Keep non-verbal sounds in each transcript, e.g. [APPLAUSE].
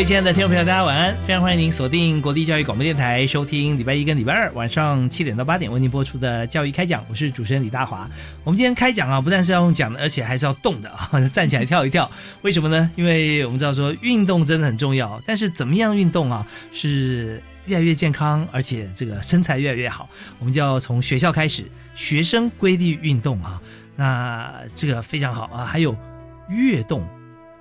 位亲爱的听众朋友，大家晚安！非常欢迎您锁定国立教育广播电台，收听礼拜一跟礼拜二晚上七点到八点为您播出的教育开讲。我是主持人李大华。我们今天开讲啊，不但是要用讲的，而且还是要动的啊，站起来跳一跳。为什么呢？因为我们知道说运动真的很重要，但是怎么样运动啊，是越来越健康，而且这个身材越来越好。我们就要从学校开始，学生规律运动啊，那这个非常好啊。还有乐动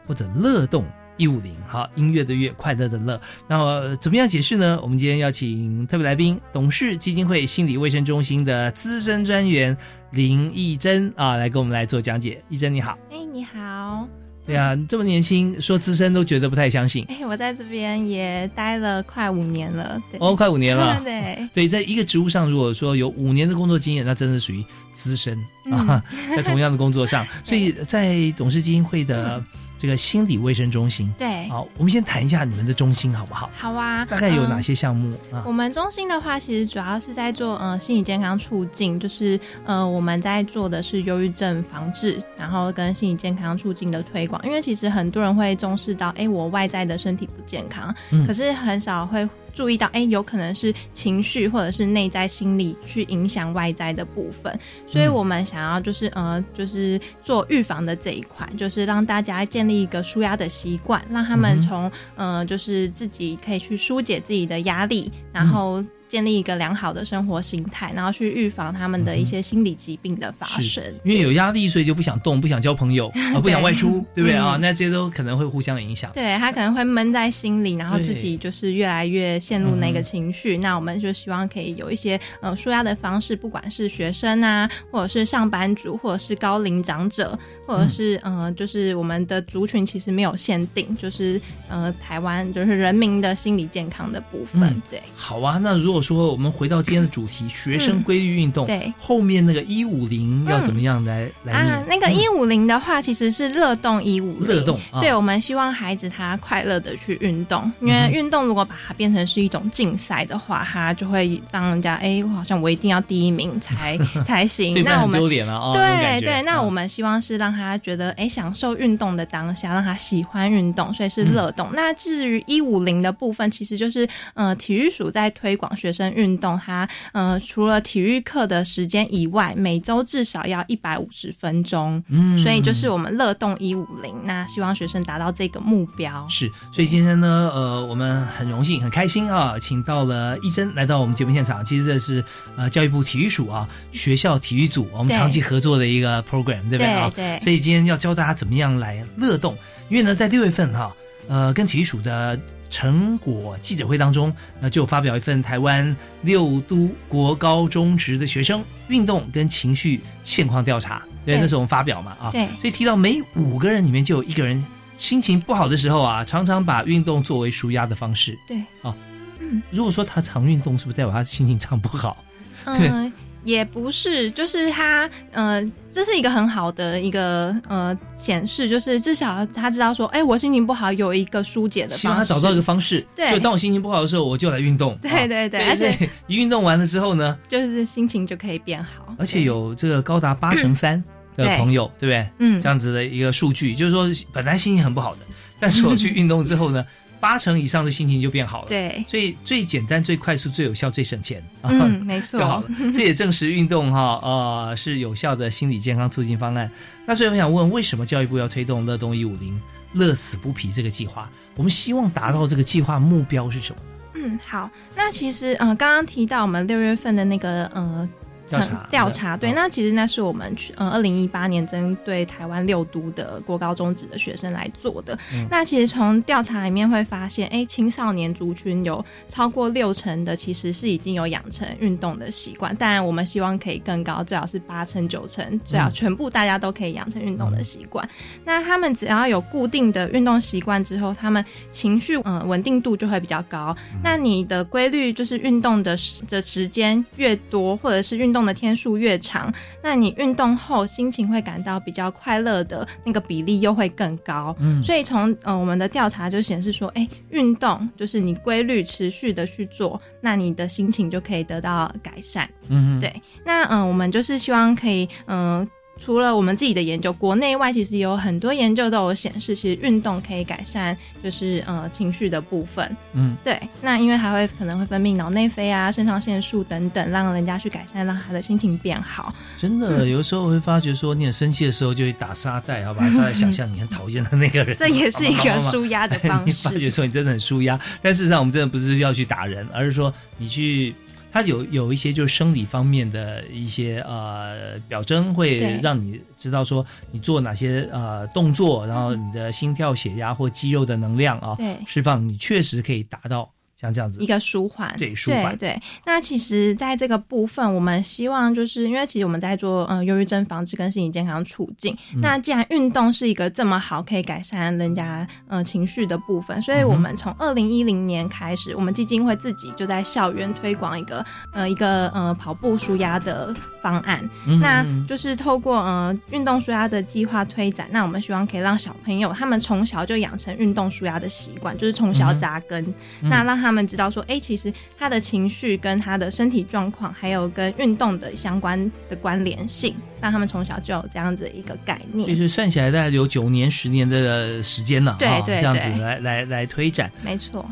或者乐动。一五零，好，音乐的乐，快乐的乐。那么怎么样解释呢？我们今天要请特别来宾，董事基金会心理卫生中心的资深专员林义珍啊，来跟我们来做讲解。义珍你好，哎，你好。对啊，这么年轻，说资深都觉得不太相信。哎，我在这边也待了快五年了。对哦，快五年了。[LAUGHS] 对对，在一个职务上，如果说有五年的工作经验，那真的属于资深啊，[LAUGHS] 在同样的工作上。[LAUGHS] 所以在董事基金会的。这个心理卫生中心，对，好，我们先谈一下你们的中心好不好？好啊，大概有哪些项目啊？我们中心的话，其实主要是在做呃心理健康促进，就是呃我们在做的是忧郁症防治，然后跟心理健康促进的推广。因为其实很多人会重视到，哎，我外在的身体不健康，可是很少会。注意到，哎，有可能是情绪或者是内在心理去影响外在的部分，所以我们想要就是呃，就是做预防的这一块，就是让大家建立一个舒压的习惯，让他们从呃，就是自己可以去疏解自己的压力，然后。建立一个良好的生活心态，然后去预防他们的一些心理疾病的发生。因为有压力，所以就不想动，不想交朋友，[LAUGHS] 啊，不想外出，对不对啊？那这些都可能会互相影响。对他可能会闷在心里，然后自己就是越来越陷入那个情绪。那我们就希望可以有一些呃舒压的方式，不管是学生啊，或者是上班族，或者是高龄长者，或者是呃，就是我们的族群其实没有限定，就是呃，台湾就是人民的心理健康的部分。对，好啊，那如果说我们回到今天的主题，学生规律运动。对，后面那个一五零要怎么样来来啊？那个一五零的话，其实是乐动一五零。乐动，对，我们希望孩子他快乐的去运动，因为运动如果把它变成是一种竞赛的话，他就会让人家哎，我好像我一定要第一名才 [LAUGHS] 才行。那我们丢脸了哦。对对，那我们希望是让他觉得哎，享受运动的当下，让他喜欢运动，所以是乐动。那至于一五零的部分，其实就是呃，体育署在推广学。学生运动，他呃，除了体育课的时间以外，每周至少要一百五十分钟。嗯，所以就是我们乐动一五零，那希望学生达到这个目标。是，所以今天呢，呃，我们很荣幸、很开心啊，请到了一真来到我们节目现场。其实这是呃教育部体育署啊学校体育组我们长期合作的一个 program，对不对啊？对。所以今天要教大家怎么样来乐动，因为呢，在六月份哈，呃，跟体育署的。成果记者会当中，那就发表一份台湾六都国高中职的学生运动跟情绪现况调查。对，那是我们发表嘛啊。对。所以提到每五个人里面就有一个人心情不好的时候啊，常常把运动作为舒压的方式。对。啊，嗯，如果说他常运动，是不是代表他心情常不好？嗯。也不是，就是他，呃，这是一个很好的一个呃显示，就是至少他知道说，哎，我心情不好，有一个疏解的方式。希望他找到一个方式，对，就当我心情不好的时候，我就来运动。对对对，而且一运动完了之后呢，就是心情就可以变好。而且有这个高达八成三 [CLEARS THROAT] 的朋友，对不对？嗯，这样子的一个数据，就是说本来心情很不好的，但是我去运动之后呢。八成以上的心情就变好了。，对，所以最简单、最快速、最有效、最省钱啊。嗯，[LAUGHS] 没就好错了。，这也证实运动哈呃是有效的心理健康促进方案。那所以我想问，为什么教育部要推动乐动一五零乐死不疲这个计划？我们希望达到这个计划目标是什么？嗯，好。那其实，呃，刚刚提到我们六月份的那个，呃。调查调查，对，嗯那其实那是我们去呃二零一八年针对台湾六都的国高中职的学生来做的。嗯那其实从调查里面会发现，哎，青少年族群有超过六成的其实是已经有养成运动的习惯，当然我们希望可以更高，最好是八成九成，最好嗯全部大家都可以养成运动的习惯。那他们只要有固定的运动习惯之后，他们情绪嗯、呃稳定度就会比较高。那你的规律就是运动的时的时间越多，或者是运动的天数越长，那你运动后心情会感到比较快乐的那个比例又会更高。嗯所以从呃我们的调查就显示说，哎，运动就是你规律持续的去做，那你的心情就可以得到改善。嗯，对，那嗯、呃我们就是希望可以嗯。呃除了我们自己的研究，国内外其实有很多研究都有显示，其实运动可以改善，就是呃情绪的部分。嗯，对，那因为还会可能会分泌脑内啡啊、肾上腺素等等，让人家去改善，让他的心情变好。真的，有时候会发觉说，你很生气的时候，就会打沙袋，好吧沙袋 [LAUGHS] 想象你很讨厌的那个人，这也是一个舒压的方 [LAUGHS] 你发觉式。说你真的很舒压，但事实上我们真的不是要去打人，而是说你去，它有有一些就是生理方面的一些呃表征，会让你知道说你做哪些呃动作，然后你的心跳、血压或肌肉的能量啊对。释放，你确实可以达到像这样子。一。个舒缓，对舒缓。对对。那其实，在这个部分，我们希望就是因为其实我们在做呃忧郁症防治跟心理健康促进。嗯。那既然运动是一个这么好可以改善人家呃情绪的部分，所以我们从二零一零年开始，我们基金会自己就在校园推广一个呃一个呃跑步舒压的方案。嗯那嗯就是透过呃运动舒压的计划推展，那我们希望可以让小朋友他们从小就养成运动舒压的习惯，就是从小扎根，嗯。那让他们知道说，哎、其实他的情绪跟他的身体状况，还有跟运动的相关的关联性，让他们从小就有这样子一个概念就。是算起来大概有九年、十年的时间了，啊对对这样子来来来推展。没错，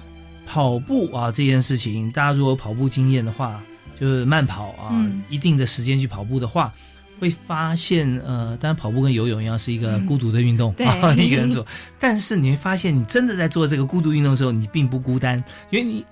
跑步啊这件事情，大家如果有跑步经验的话，就是慢跑啊，嗯一定的时间去跑步的话，会发现呃，当然跑步跟游泳一样是一个孤独的运动，对。啊，[LAUGHS] 一个人做。但是你会发现，你真的在做这个孤独运动的时候，你并不孤单，因为你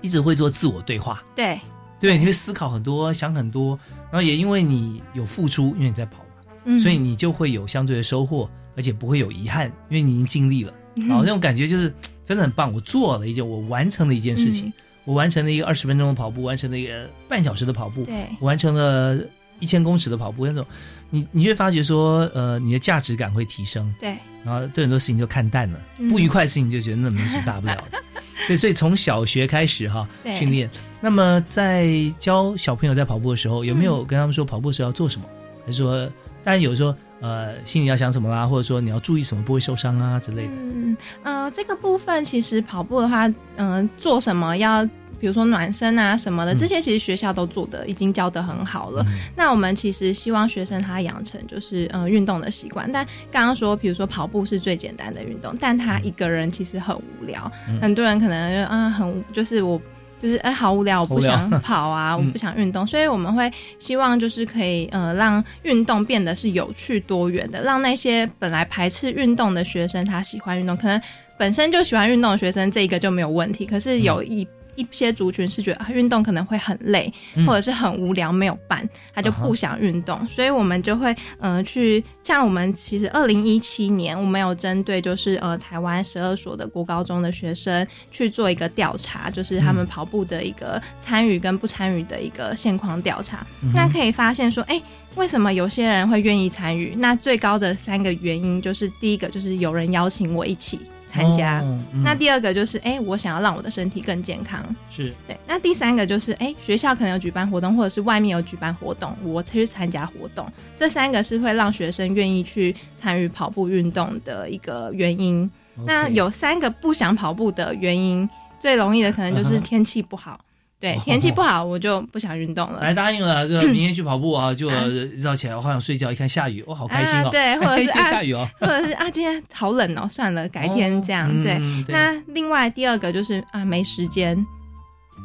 一直会做自我对话，对。对，你会思考很多，想很多，然后也因为你有付出，因为你在跑嘛，嗯。所以你就会有相对的收获，而且不会有遗憾，因为你已经尽力了。嗯。好，那种感觉就是真的很棒。我做了一件，我完成了一件事情，嗯。我完成了一个二十分钟的跑步，完成了一个半小时的跑步，对。我完成了一千公尺的跑步。那种，你你会发觉说，呃，你的价值感会提升，对然后对很多事情就看淡了，嗯不愉快的事情就觉得那没什么大不了的。[LAUGHS] 对，所以从小学开始哈对训练。那么在教小朋友在跑步的时候，有没嗯有跟他们说跑步时候要做什么？还是说，当然有说呃心里要想什么啦，或者说你要注意什么不会受伤啊之类的。嗯呃，这个部分其实跑步的话，嗯、做什么要。比如说暖身啊什么的，嗯。这些其实学校都做的已经教的很好了。嗯。那我们其实希望学生他养成就是嗯运动的习惯，但刚刚说，比如说跑步是最简单的运动，但他一个人其实很无聊，嗯。很多人可能就啊很就是我。就是哎，好无聊，我不想跑啊，我嗯。不想运动，所以我们会希望就是可以呃让运动变得是有趣多元的，让那些本来排斥运动的学生他喜欢运动，可能本身就喜欢运动的学生这一个就没有问题，可是有一、一些族群是觉得啊运动可能会很累，嗯。或者是很无聊没有伴，他就不想运动，所以我们就会呃去像我们其实二零一七年我们有针对就是呃台湾十二所的国高中的学生去做一个调查，就是他们嗯跑步的一个参与跟不参与的一个现况调查，嗯那可以发现说，哎、为什么有些人会愿意参与？那最高的三个原因就是第一个就是有人邀请我一起参加。哦嗯那第二个就是，哎、我想要让我的身体更健康。是对，那第三个就是，哎、学校可能有举办活动，或者是外面有举办活动，我去参加活动。这三个是会让学生愿意去参与跑步运动的一个原因。那有三个不想跑步的原因，最容易的可能就是天气不好。对哦，天气不好我就不想运动了。来答应了，就明天去跑步啊，就一早起来我好想睡觉，一看下雨，我好开心哦。啊对 [LAUGHS] 或者是啊下雨哦，或者是啊，今天好冷哦，算了，改天这样。对，那另外第二个就是啊，没时间，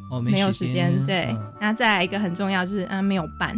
哦没有时间。对嗯，那再来一个很重要就是啊，没有伴。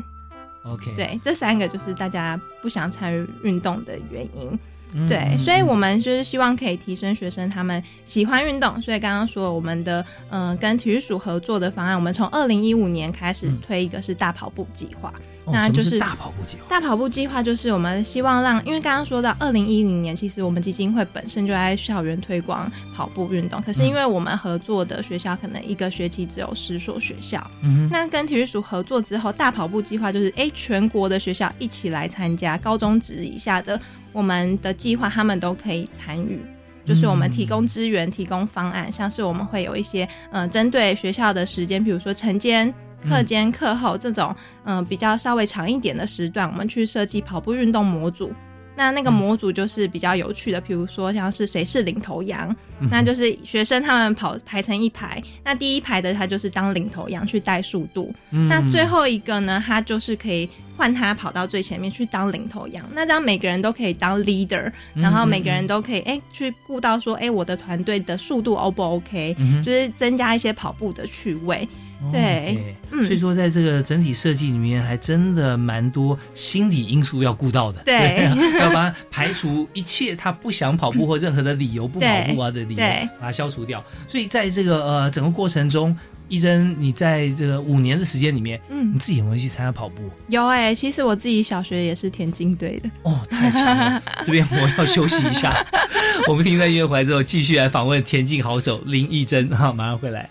OK，对，这三个就是大家不想参与运动的原因。嗯对，嗯所以我嗯们就是希望可以提升学生他们喜欢运动。所以刚刚说我们的嗯、呃跟体育署合作的方案，我们从二零一五年开始嗯推一个是大跑步计划。哦那就是是大跑步计划。大跑步计划就是我们希望让，因为刚刚说到二零一零年，其实我们基金会本身就在校园推广跑步运动，可是因为我们合作的学校可能一个学期只有十所学校，嗯，那跟体育署合作之后，大跑步计划就是哎全国的学校一起来参加，高中职以下的我们的计划他们都可以参与。就是我们提供资源、提供方案，像是我们会有一些呃针对学校的时间，比如说晨间、课间、课后这种嗯、呃比较稍微长一点的时段，我们去设计跑步运动模组。那那个模组就是比较有趣的，比如说像是谁是领头羊，那就是学生他们跑排成一排，那第一排的他就是当领头羊去带速度，嗯。那最后一个呢，他就是可以换他跑到最前面去当领头羊。那这样每个人都可以当 leader，然后每个人都可以哎、去顾到说哎、我的团队的速度 O 不 OK，、就是增加一些跑步的趣味。对嗯所以说在这个整体设计里面，还真的蛮多心理因素要顾到的。对啊 [LAUGHS] 要把它排除一切他不想跑步或任何的理由不跑步啊的理由，把它消除掉。所以在这个呃整个过程中，一真你在这个五年的时间里面，嗯你，自己有没有去参加跑步？有哎、其实我自己小学也是田径队的。哦，太强了！[LAUGHS] 这边我要休息一下，我们听段音乐回来之后，继续来访问田径好手林一珍哈，马上回来。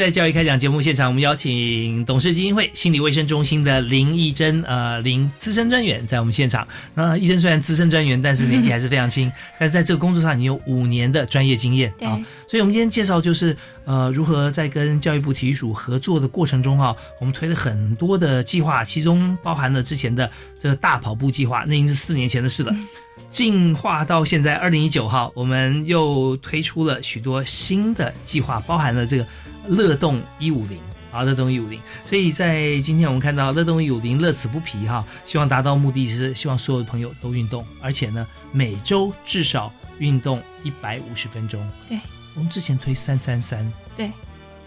在教育开讲节目现场，我们邀请董事基金会心理卫生中心的林义珍，呃，林资深专员在我们现场。那义珍虽然资深专员，但是年纪还是非常轻，但是在这个工作上已经有五年的专业经验对啊。所以，我们今天介绍就是呃，如何在跟教育部体育署合作的过程中哈、我们推了很多的计划，其中包含了之前的这个大跑步计划，那已经是四年前的事了。进化到现在二零一九号，我们又推出了许多新的计划，包含了这个乐动一五零啊，乐动一五零。所以在今天我们看到乐动一五零乐此不疲哈，希望达到目的是希望所有的朋友都运动，而且呢每周至少运动一百五十分钟。对，我们之前推三三三。对。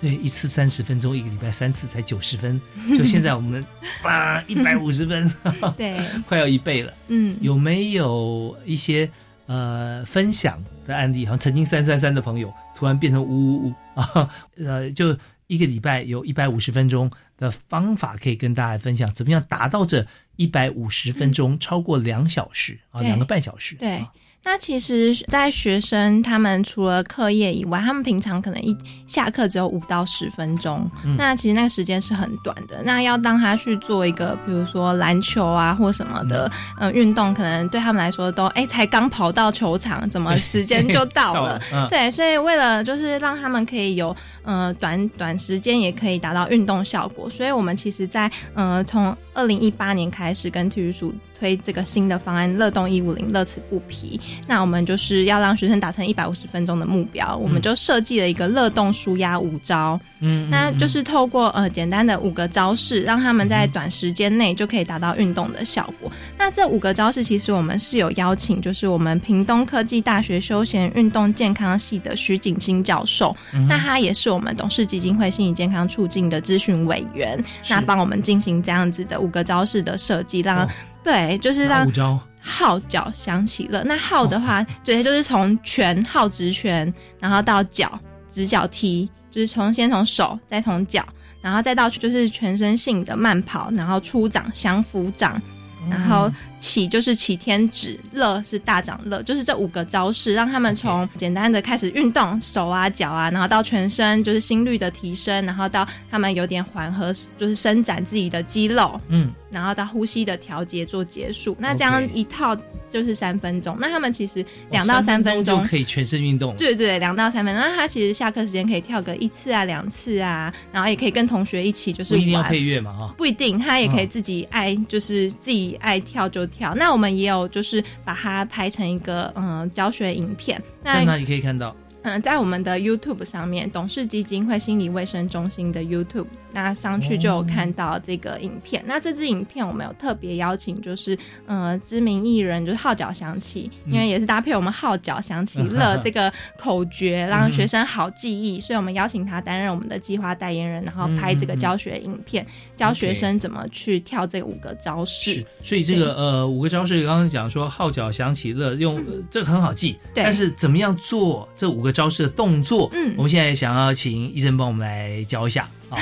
对，一次三十分钟，一个礼拜三次才九十分，就现在我们 [LAUGHS] 哇一百五十分，对，[LAUGHS] 快要一倍了。嗯，有没有一些呃分享的案例？好像曾经三三三的朋友突然变成五五五啊，呃，就一个礼拜有一百五十分钟的方法可以跟大家分享，怎么样达到这一百五十分钟，超过两小时啊，两个半小时？对啊。那其实，在学生他们除了课业以外，他们平常可能一下课只有五到十分钟，嗯那其实那个时间是很短的。那要让他去做一个，比如说篮球啊或什么的，呃，运动，可能对他们来说都，哎，才刚跑到球场，怎么时间就到了？[LAUGHS] 嗯，对，所以为了就是让他们可以有呃短短时间也可以达到运动效果，所以我们其实在呃从二零一八年开始跟体育署推这个新的方案“乐动一五零，乐此不疲”。那我们就是要让学生达成一百五十分钟的目标，我们就设计了一个乐动舒压五招。嗯，那就是透过呃简单的五个招式，让他们在短时间内就可以达到运动的效果。那这五个招式其实我们是有邀请，就是我们屏东科技大学休闲运动健康系的徐景新教授，那他也是我们董事基金会心理健康促进的咨询委员，那帮我们进行这样子的五个招式的设计，让、哦。对，就是让，号角响起了。那号的话，对，就是从拳号直拳，然后到脚直脚踢，就是从先从手，再从脚，然后再到就是全身性的慢跑，然后出掌、降服掌，然后起就是起天指，乐是大掌乐，就是这五个招式，让他们从简单的开始运动手啊脚啊，然后到全身就是心率的提升，然后到他们有点缓和，就是伸展自己的肌肉，嗯，然后到呼吸的调节做结束。那这样一套就是三分钟。那他们其实两到三分钟就可以全身运动。对对，两到三分钟。那他其实下课时间可以跳个一次啊、两次啊，然后也可以跟同学一起就是玩不一定要配乐嘛哈。不一定，他也可以嗯自己爱，就是自己爱跳就跳。那我们也有就是把它拍成一个嗯教学影片。那在哪里可以看到？嗯，在我们的 YouTube 上面，董事基金会心理卫生中心的 YouTube，那上去就有看到这个影片。那这支影片我们有特别邀请，就是呃知名艺人，就是号角响起，因为也是搭配我们号角响起乐 [LAUGHS] 这个口诀，让学生好记忆，所以我们邀请他担任我们的计划代言人，然后拍这个教学影片，教学生怎么去跳这五个招式是。，所以这个呃五个招式，刚刚讲说号角响起乐，用、呃这个很好记，对。但是怎么样做这五个招式的动作？嗯我们现在想要请医生帮我们来教一下啊。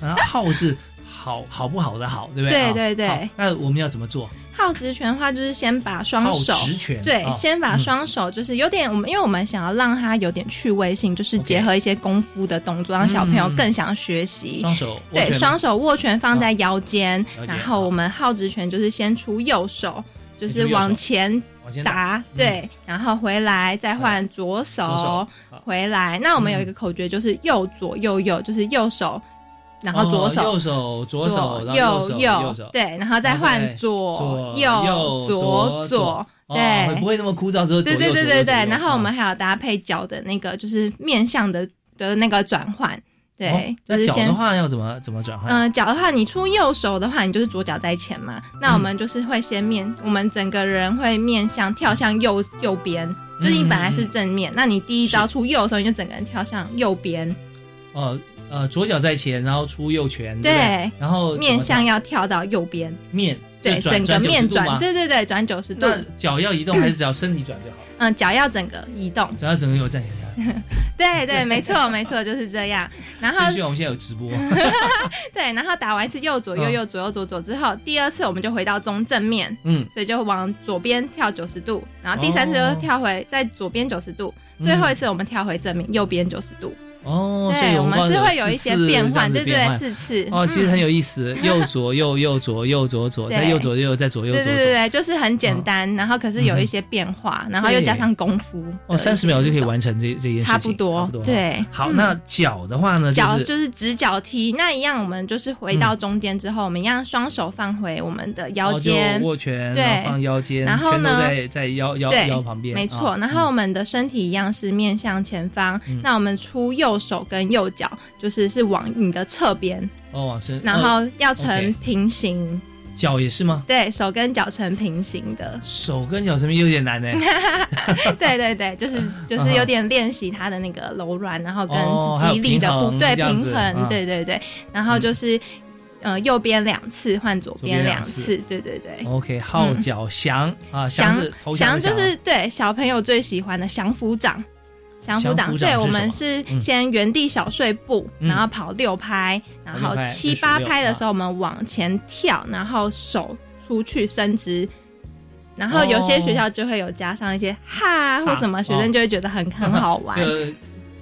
然后号是好好不好的好，对不对？对啊对对那我们要怎么做？好直拳的话，就是先把双手直拳，对，啊先把双手就是有点我们，因为我们想要让它有点趣味性，就是结合一些功夫的动作，让小朋友更想学习。双手对，双手握拳放在腰间，然后我们耗直拳就是先出右手，就是往前打，对，然后回来再换左手，回来。那我们有一个口诀，就是右左右右，就是右手，然后左手。哦右手左手，然后右手右手，对，然后再换左左右右左左对，不会那么枯燥，对对对对对，然后我们啊还有搭配脚的那个，就是面向的的那个转换，对，那脚的。话要怎么怎么转换？嗯、脚的话，你出右手的话，你就是左脚在前嘛。那我们就是会先面，我们整个人会面向跳向右右边，就是你本来是正面，那你第一招出右的时候，你就整个人跳向右边，哦呃，左脚在前，然后出右拳，对然后面向要要跳到右边，面，对，整个面90度吗？转，对对对，转九十度，那脚要移动还是只要身体转就好？嗯，脚要整个移动，只要整个有站起来。[LAUGHS] 对对，没错 [LAUGHS] 没错，就是这样。然后继续，我们现在有直播，[LAUGHS] 对，然后打完一次右左右嗯右左右左左之后，第二次我们就回到中正面，嗯，所以就往左边跳九十度，然后第三次哦。又跳回在左边九十度，嗯。最后一次我们跳回正面右边九十度。哦，对，我们们是会有一些变换，对对对，四次。哦，其实很嗯有意思，右左右右左右左左，对再右左右再左右左左。对对对对，就是很简单，然后可是有一些变化，然后又加上功夫。哦，三十秒就可以完成这这件事情，差不多。对好，嗯那脚的话呢，脚就是直脚踢，那一样我们就是回到中间之后，我们一样双手放回我们的腰间，握拳，对放腰间，然后呢拳头在在腰腰对腰旁边，没错，啊然后我们的身体一样是面向前方，嗯那我们出右手跟右脚，就是是往你的侧边，哦往身，然哦后要成平行，脚也是吗？对手跟脚成平行的，手跟脚这边有点难呢。[LAUGHS] 对对对，就是 [LAUGHS] 就是有点练习它的那个柔软，然后跟肌力的部平衡对平衡，嗯对对对，然后就是。呃，右边两次换左边两两次，对对对。OK，号角响啊，响降降就是对小朋友最喜欢的降服掌。降服掌，降服掌是对我们是嗯先原地小碎步，嗯然后跑六拍，然后七八拍的时候我们往前跳，然后手出去伸直。然后有些学校就会有加上一些哈或什么，学生就会觉得很很好玩。[LAUGHS] 就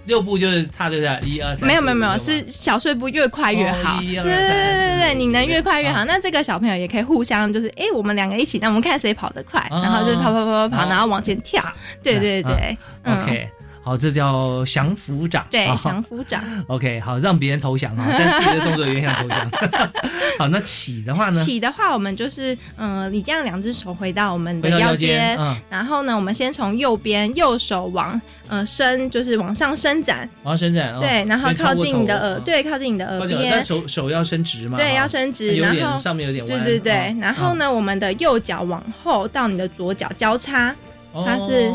六步就是踏对不对？一二三，没有没有没有，是小碎步越快越好。对对对对对，你能越快越好。啊那这个小朋友也可以互相就是，哎，我们两个一起，那我们看谁跑得快，啊然后就跑跑跑跑跑，然后往前跳。对对对，嗯 OK 好，这叫降服掌。对，啊降服掌。[LAUGHS] OK，好，让别人投降啊，[LAUGHS] 但自己的动作有点像投降。[LAUGHS] 好，那起的话呢？起的话，我们就是嗯、呃你这样两只手回到我们的腰腰间，嗯，然后呢，我们先从右边右手往呃伸，就是往上伸展，往上伸展，哦对，然后靠近你的耳对，靠近你的耳边，手手要伸直嘛，对，要伸直，有点然后上面有点弯，对对对哦，然后？呢，我们的右脚往后到你的左脚交叉，哦它是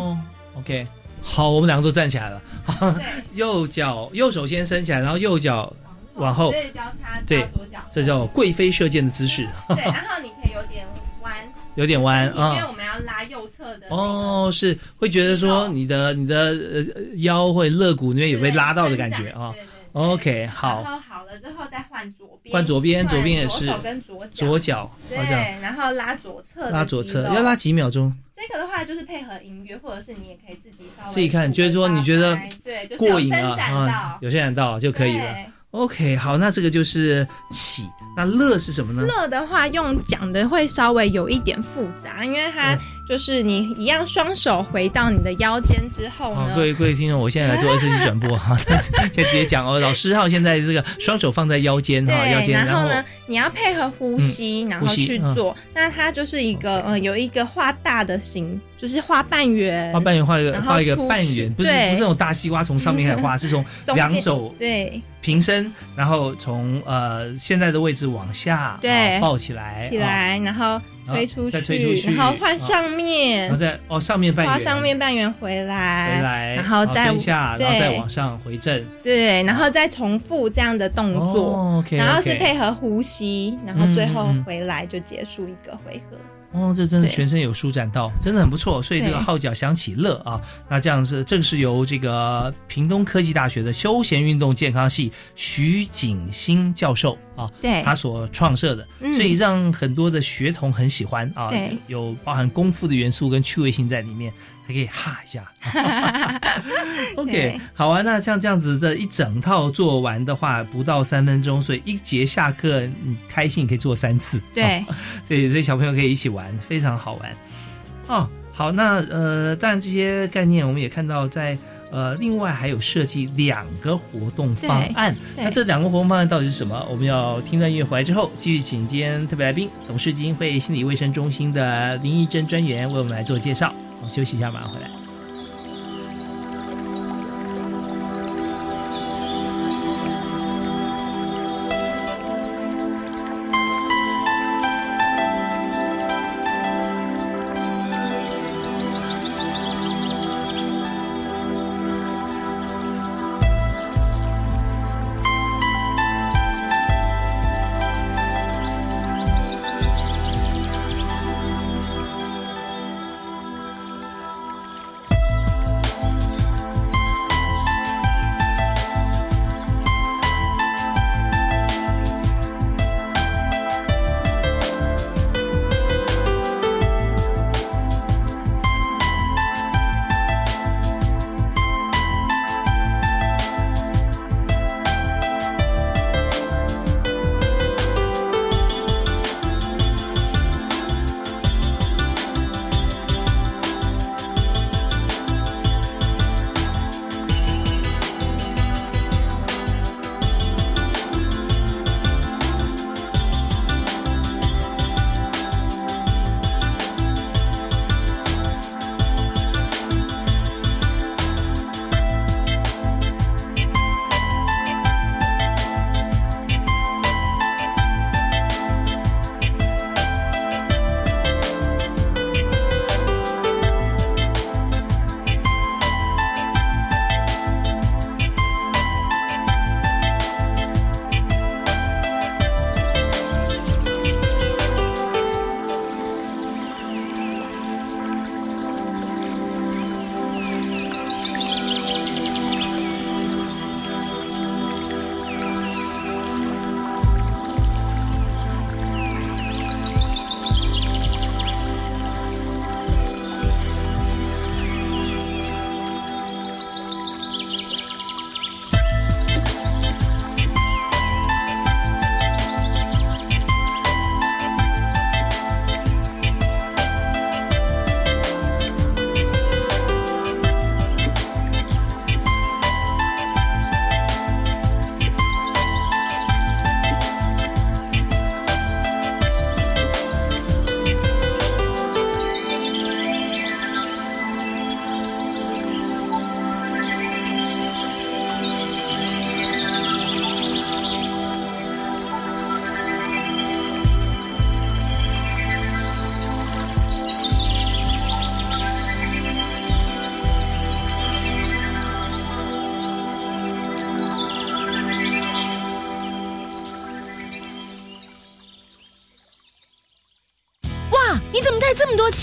OK。好，我们两个都站起来了。对，[LAUGHS] 右脚右手先伸起来，然后右脚往后对，交叉对左脚，这叫贵妃射箭的姿势，对，然后你可以有点弯，有点弯啊因为啊。我们要拉右侧的哦，是会觉得说你的你的呃腰会肋骨那边有被拉到的感觉啊。。OK，然好，后好了之后再换左边，换左边，左边也是左手跟左脚，左脚，对，然后拉左侧拉左侧，要拉几秒钟？这个的话就是配合音乐，或者是你也可以自己稍微自己看就是说你觉得对就是过瘾了有伸展啊到，有伸展到就可以了。OK，好，那这个就是起，那乐是什么呢？乐的话用讲的会稍微有一点复杂，因为它嗯就是你一样双手回到你的腰间之后好，呢，各位各位听众，我现在来做二 C 转播哈，先 [LAUGHS] 直接讲哦。老师哈，现在这个双手放在腰间哈，腰，间，然后呢，你要配合呼吸，然后去做。那它就是一个嗯，有一个画大的形，就是画半圆，画半圆画一个画一个半圆，不是不是那种大西瓜从上面开始画，[LAUGHS] 是从两手对。平伸，然后从呃现在的位置往下，对。啊抱起来，啊，起来，然后推出再推出去。然后换上面。然后，再哦上面半圆，花上面半圆回来，回来，然后再往下，然后再往上回正。对，然后再重复这样的动作。然后是配合呼吸，然后最后回来就结束一个回合。哦，这真的全身有舒展到，真的很不错。所以这个号角响起乐啊，那这样是正是由这个屏东科技大学的休闲运动健康系徐景新教授啊，对。他所创设的，嗯。所以让很多的学童很喜欢啊，对。有包含功夫的元素跟趣味性在里面，还可以哈一下。[LAUGHS] OK，好啊，那像这样子这一整套做完的话，不到三分钟，所以一节下课你开心可以做三次。对，[LAUGHS] 所以所以小朋友可以一起玩，非常好玩。哦，好，那呃，当然这些概念我们也看到在呃，另外还有设计两个活动方案。那这两个活动方案到底是什么？我们要听段音乐回来之后，继续请今天特别来宾董事基金会心理卫生中心的林义珍专员为我们来做介绍。休息一下，马上回来。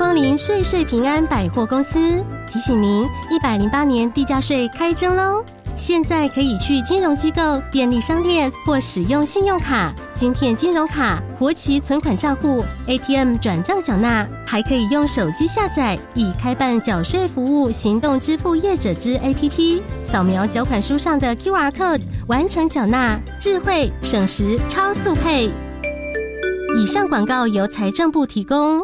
光临岁岁平安百货公司，提醒您，一百零八年地价税开征喽！现在可以去金融机构、便利商店或使用信用卡、金片金融卡、活期存款账户、ATM 转账缴纳，还可以用手机下载已开办缴税服务行动支付业者之 APP，扫描缴款书上的 QR code 完成缴纳，智慧省时超速配。以上广告由财政部提供。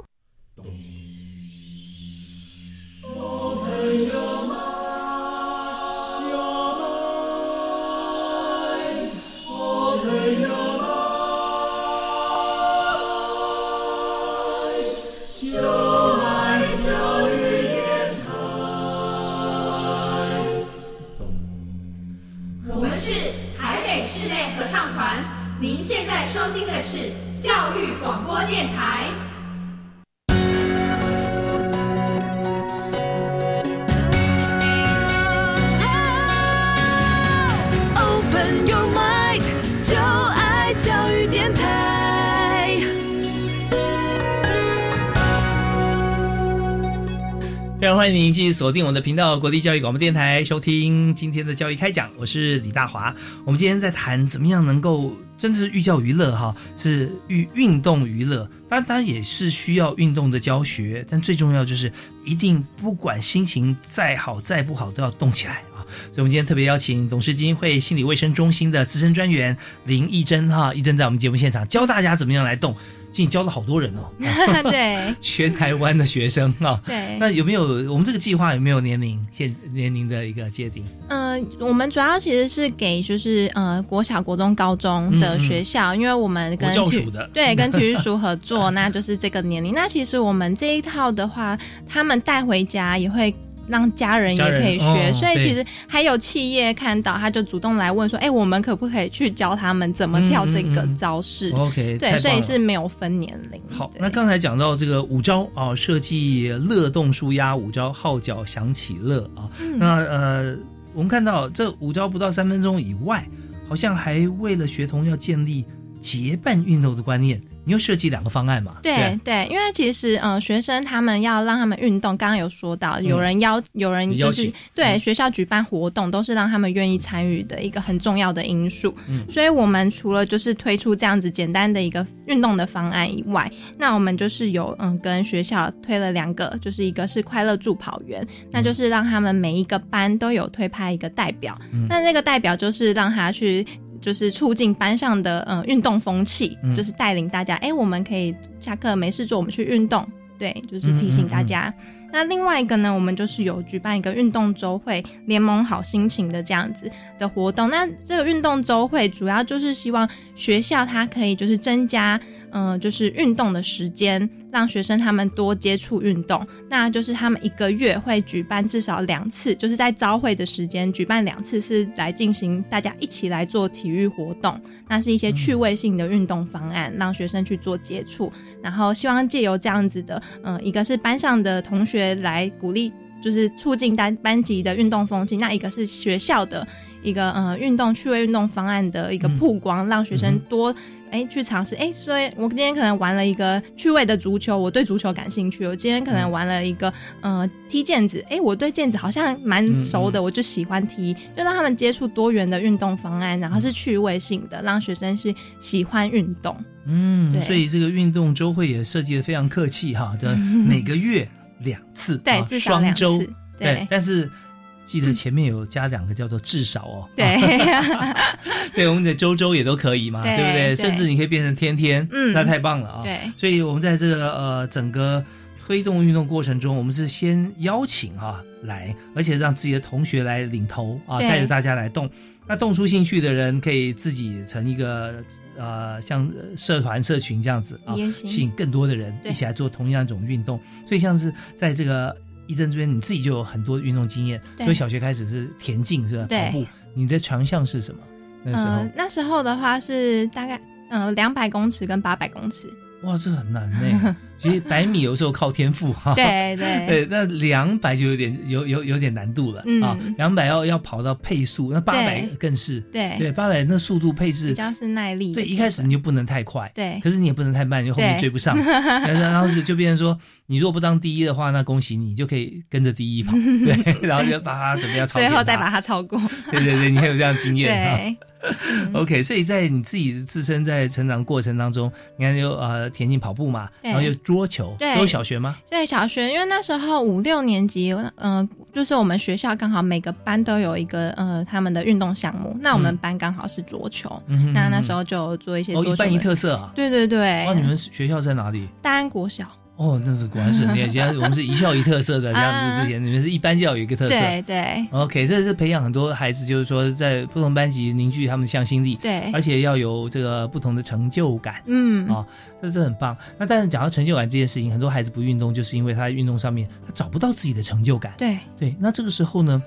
电台。Open your mind，就爱教育电台。非常欢迎您继续锁定我们的频道——国立教育广播电台，收听今天的教育开讲。我是李大华。我们今天在谈怎么样能够真的是寓教于乐哈，是寓运动娱乐。当然，也是需要运动的教学，但最重要就是一定不管心情再好再不好，都要动起来！所以，我们今天特别邀请董事基金会心理卫生中心的资深专员林义珍哈，义珍在我们节目现场教大家怎么样来动。其实你教了好多人哦，[LAUGHS] 对，[LAUGHS] 全台湾的学生啊。对那有没有我们这个计划有没有年龄限年龄的一个界定？呃，我们主要其实是给就是呃国小、国中、高中的学校，因为我们跟教的对 [LAUGHS] 跟体育署合作，那就是这个年龄。那其实我们这一套的话，他们带回家也会。让家人也可以学，哦所以其实还有企业看到，他就主动来问说：“哎、我们可不可以去教他们怎么跳这个招式？” OK，对，所以是没有分年龄。好，那刚才讲到这个五招啊，设计乐动舒压五招，号角响起乐啊。嗯那呃，我们看到这五招不到三分钟以外，好像还为了学童要建立结伴运动的观念，你又设计两个方案嘛？对对，因为其实呃，学生他们要让他们运动，刚刚有说到，有人邀，有人就是对学校举办活动，都是让他们愿意参与的一个很重要的因素。嗯所以我们除了就是推出这样子简单的一个运动的方案以外，那我们就是有嗯跟学校推了两个，就是一个是快乐助跑员，那就是让他们每一个班都有推派一个代表，嗯那这个代表就是让他去。就是促进班上的呃运动风气，嗯就是带领大家，哎、我们可以下课没事做，我们去运动。对，就是提醒大家。那另外一个呢，我们就是有举办一个运动周会，联盟好心情的这样子的活动。那这个运动周会主要就是希望学校它可以就是增加，嗯、就是运动的时间，让学生他们多接触运动。那就是他们一个月会举办至少两次，就是在朝会的时间举办两次，是来进行大家一起来做体育活动。那是一些趣味性的运动方案，让学生去做接触，然后希望借由这样子的，嗯、一个是班上的同学来鼓励，就是促进班班级的运动风气；那一个是学校的一个呃运动趣味运动方案的一个曝光，让学生多哎去尝试，哎，所以我今天可能玩了一个趣味的足球，我对足球感兴趣；我今天可能玩了一个呃踢毽子，哎，我对毽子好像蛮熟的，我就喜欢踢，就让他们接触多元的运动方案，然后是趣味性的，让学生是喜欢运动。嗯，所以这个运动周会也设计的非常客气哈，的 [LAUGHS] 每个月两次，对啊至少两双周次，对。但是记得前面有加两个叫做至少哦，对。[LAUGHS] 对，我们的周周也都可以嘛，对对不对？甚至你可以变成天天，嗯。那太棒了啊！对。所以我们在这个呃整个推动运动过程中，我们是先邀请哈、来，而且让自己的同学来领头啊，对。带着大家来动。那动出兴趣的人可以自己成一个呃像呃社团社群这样子啊吸引更多的人一起来做同样一种运动。所以像是在这个医生这边，你自己就有很多运动经验，对所以小学开始是田径是吧？对跑步，你的强项是什么？那时候。呃，那时候的话是大概嗯两百公尺跟八百公尺，哇，这很难呢。[LAUGHS] 其实百米有时候靠天赋哈。对 [LAUGHS] 对对，那两百就有点有有有点难度了、嗯啊。两百要要跑到配速，那八百对更是。对对，八百那速度配置比较是耐力对，一开始你就不能太快，对可是你也不能太慢，你就后面追不上，[LAUGHS] 然后就就变成说，你如果不当第一的话，那恭喜你，就可以跟着第一跑，对，然后就把它准备要超前最后再把它超过。对对对，你还有这样经验哈。对 [LAUGHS] OK，所以在你自己自身在成长过程当中，你看有呃田径跑步嘛，然后有桌球，对都是小学吗？对小学，因为那时候五六年级，嗯、呃，就是我们学校刚好每个班都有一个呃他们的运动项目，那我们班刚好是桌球，嗯那那时候就做一些哦，桌球的。一班一特色啊。对对对，哦，你们学校在哪里？大安国小。哦，那是果然是很厉害。现在我们是一校一特色的这样子，之前你们是一班就要有一个特色。对对 OK，这是培养很多孩子，就是说在不同班级凝聚他们的向心力，对而且要有这个不同的成就感。嗯啊、这这很棒。那但是讲到成就感这件事情，很多孩子不运动，就是因为他在运动上面他找不到自己的成就感。对对，那这个时候呢，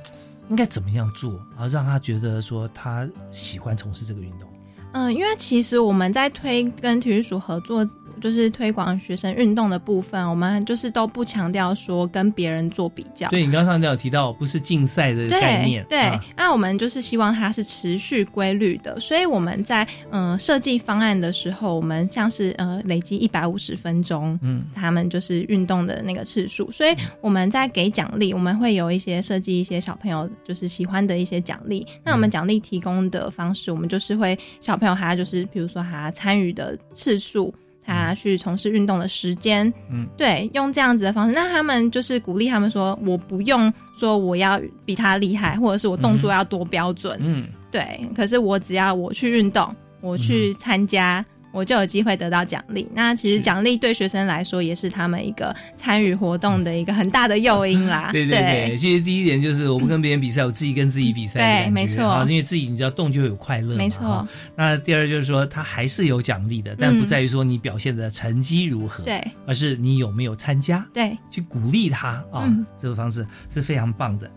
应该怎么样做，然后让他觉得说他喜欢从事这个运动？嗯，因为其实我们在推跟体育署合作，就是推广学生运动的部分，我们就是都不强调说跟别人做比较。对你刚刚上次有提到，不是竞赛的概念，对，啊那我们就是希望它是持续规律的，所以我们在嗯、呃设计方案的时候，我们像是呃累积一百五十分钟，嗯，他们就是运动的那个次数，所以我们在给奖励，我们会有一些设计一些小朋友就是喜欢的一些奖励。那我们奖励提供的方式，我们就是会小朋友他就是比如说他参与的次数。他去从事运动的时间，嗯，对，用这样子的方式，那他们就是鼓励他们说，我不用说我要比他厉害，或者是我动作要多标准，嗯，对，可是我只要我去运动，我去参加。我就有机会得到奖励。那其实奖励对学生来说，也是他们一个参与活动的一个很大的诱因啦。[LAUGHS] 对对对，其实第一点就是我不跟别人比赛，我自己跟自己比赛对没错。啊因为自己你知道动就会有快乐嘛，没错。那第二就是说，他还是有奖励的，但不在于说你表现的成绩如何，对，而是你有没有参加，对，去鼓励他啊，嗯。这个方式是非常棒的。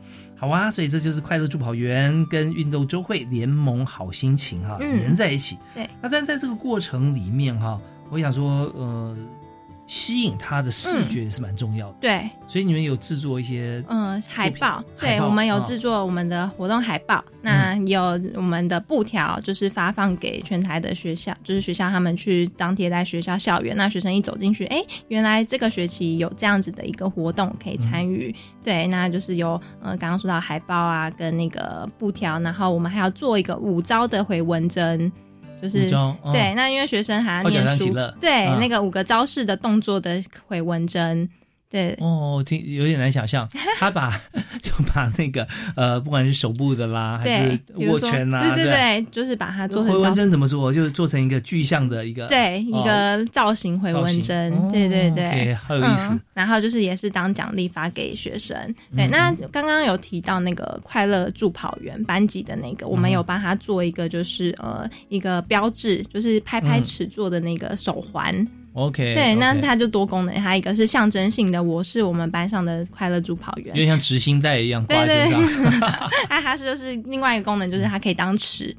好啊，所以这就是快乐助跑员跟运动周会联盟好心情哈、嗯连在一起。对，那但在这个过程里面哈、我想说，呃，吸引他的视觉也是蛮重要的。对，所以你们有制作一些嗯，海报，对，报我们有哦制作我们的活动海报，那有我们的布条，就是发放给全台的学校，就是学校他们去张贴在学校校园，那学生一走进去，哎，原来这个学期有这样子的一个活动可以参与，对，那就是有呃刚刚说到海报啊，跟那个布条，然后我们还要做一个五招的回文针。就是哦对，那因为学生还要念书对、嗯。那个五个招式的动作的回文针，对，哦，听有点难想象，[LAUGHS] 他把就把那个呃，不管是手部的啦，还是，握拳啊，对对不对，就是把它做成回纹针怎么做？就是做成一个具象的一个对，一哦个造型回纹针，对对对好有意思嗯然后就是也是当奖励发给学生。对，嗯那刚刚有提到那个快乐助跑员班级的那个，我们嗯有帮他做一个就是呃一个标志，就是拍拍嗯尺做的那个手环。OK，对，那它就多功能，它一个是象征性的，我是我们班上的快乐助跑员有。点像执行带一样挂对对在身上。[LAUGHS] 那它是就是另外一个功能，就是它可以当尺。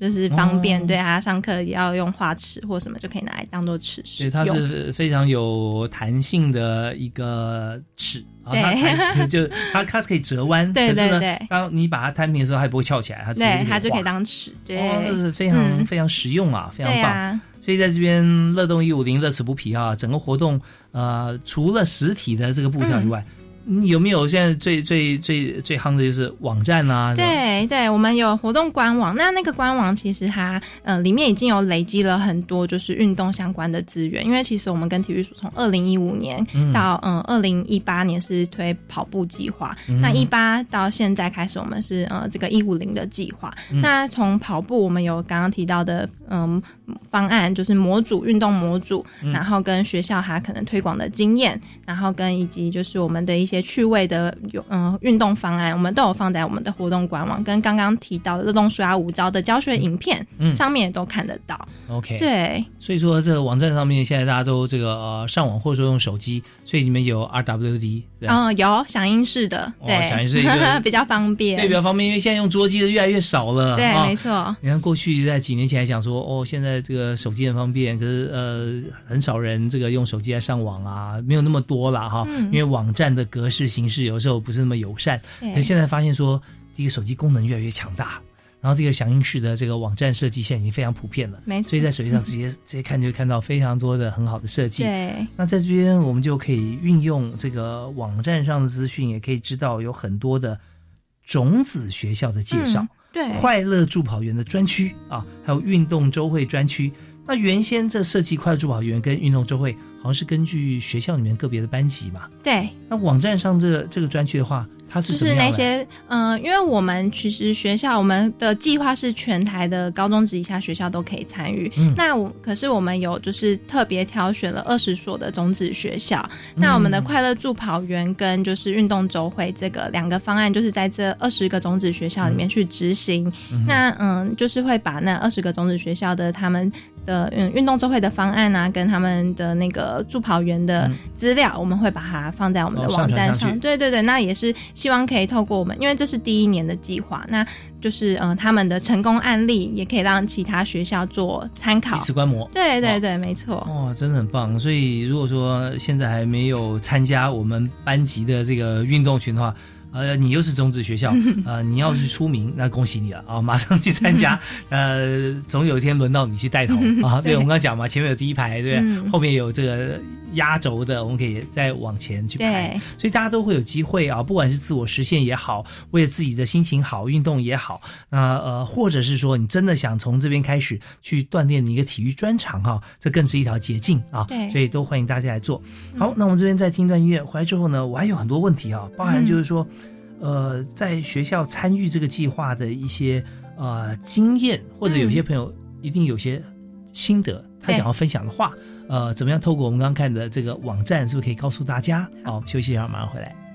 就是方便，哦。对他上课也要用画尺或什么，就可以拿来当做尺使对，用。它是非常有弹性的一个尺啊，对。它材质就 [LAUGHS] 它它可以折弯，对可是呢对对，当你把它摊平的时候，它也不会翘起来，它直接对，它就可以当尺，对，哦，这是非常、嗯。非常实用啊，非常棒。啊。所以在这边乐动一五零乐此不疲啊，整个活动呃，除了实体的这个布条以外，嗯、有没有现在最最最最夯的就是网站啊？对对，我们有活动官网，那那个官网其实它呃里面已经有累积了很多就是运动相关的资源，因为其实我们跟体育署从二零一五年嗯。到嗯二零一八年是推跑步计划，嗯。那一八到现在开始我们是呃这个一五零的计划，嗯。那从跑步我们有刚刚提到的嗯方案，就是模组运动模组，嗯。然后跟学校它可能推广的经验，然后跟以及就是我们的一些趣味的有嗯运动方案，我们都有放在我们的活动官网，跟刚刚提到的热动暑假五招的教学影片、嗯上面也都看得到。OK，对，所以说这个网站上面现在大家都这个呃上网或者说用手机，所以你们有 RWD，对吧嗯，有响应式的，哦对，响应式就 [LAUGHS] 比较方便，对，比较方便，因为现在用桌机的越来越少了。对啊没错你看过去在几年前还讲说，哦，现在这个手机很方便，可是呃，很少人这个用手机来上网啊，没有那么多了哈。嗯因为网站的格式形式有时候不是那么友善。对可是现在发现说，第一个手机功能越来越强大。然后这个响应式的这个网站设计现在已经非常普遍了，没错所以在手机上直接 [LAUGHS] 直接看就会看到非常多的很好的设计。对那在这边我们就可以运用这个网站上的资讯，也可以知道有很多的种子学校的介绍，嗯对快乐助跑员的专区啊，还有运动周会专区。那原先这设计快乐助跑员跟运动周会，好像是根据学校里面个别的班级嘛。对，那网站上这个这个专区的话，它是就是？那些，嗯、因为我们其实学校我们的计划是全台的高中职以下学校都可以参与。嗯那我可是我们有就是特别挑选了二十所的种子学校。那我们的快乐助跑员跟就是运动周会这个两个方案，就是在这二十个种子学校里面去执行。嗯那嗯，就是会把那二十个种子学校的他们的嗯运动周会的方案啊，跟他们的那个助跑员的资料，我们会把它放在我们的哦网站上。对对对，那也是希望可以透过我们，因为这是第一年的计划，那就是嗯、呃他们的成功案例也可以让其他学校做参考，以此观摩对对对，没错。哦，真的很棒。所以如果说现在还没有参加我们班级的这个运动群的话，呃，你又是种子学校，[LAUGHS] 呃，你要是出名，那恭喜你了啊，[LAUGHS] 马上去参加。[LAUGHS] 呃，总有一天轮到你去带头啊。对，我们刚刚讲嘛，前面有第一排，对不对？嗯后面有这个压轴的，我们可以再往前去排对。所以大家都会有机会啊，不管是自我实现也好，为了自己的心情好，运动也好，那呃，或者是说你真的想从这边开始去锻炼你一个体育专长哈、这更是一条捷径啊。对所以都欢迎大家来做。好，那我们这边再听一段音乐，回来之后呢，我还有很多问题啊，包含就是说，呃，在学校参与这个计划的一些呃经验，或者有些朋友一定有些心得，他想要分享的话，呃，怎么样透过我们刚刚看的这个网站，是不是可以告诉大家？好，休息一下，马上回来。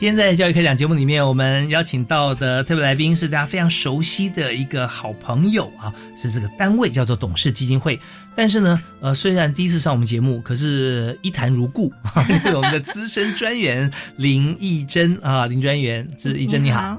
今天在教育开讲节目里面，我们邀请到的特别来宾是大家非常熟悉的一个好朋友啊，是这个单位叫做董事基金会。但是呢，呃，虽然第一次上我们节目，可是一谈如故，啊、就是我们的资深专员林义珍啊，林专员，是义珍你好。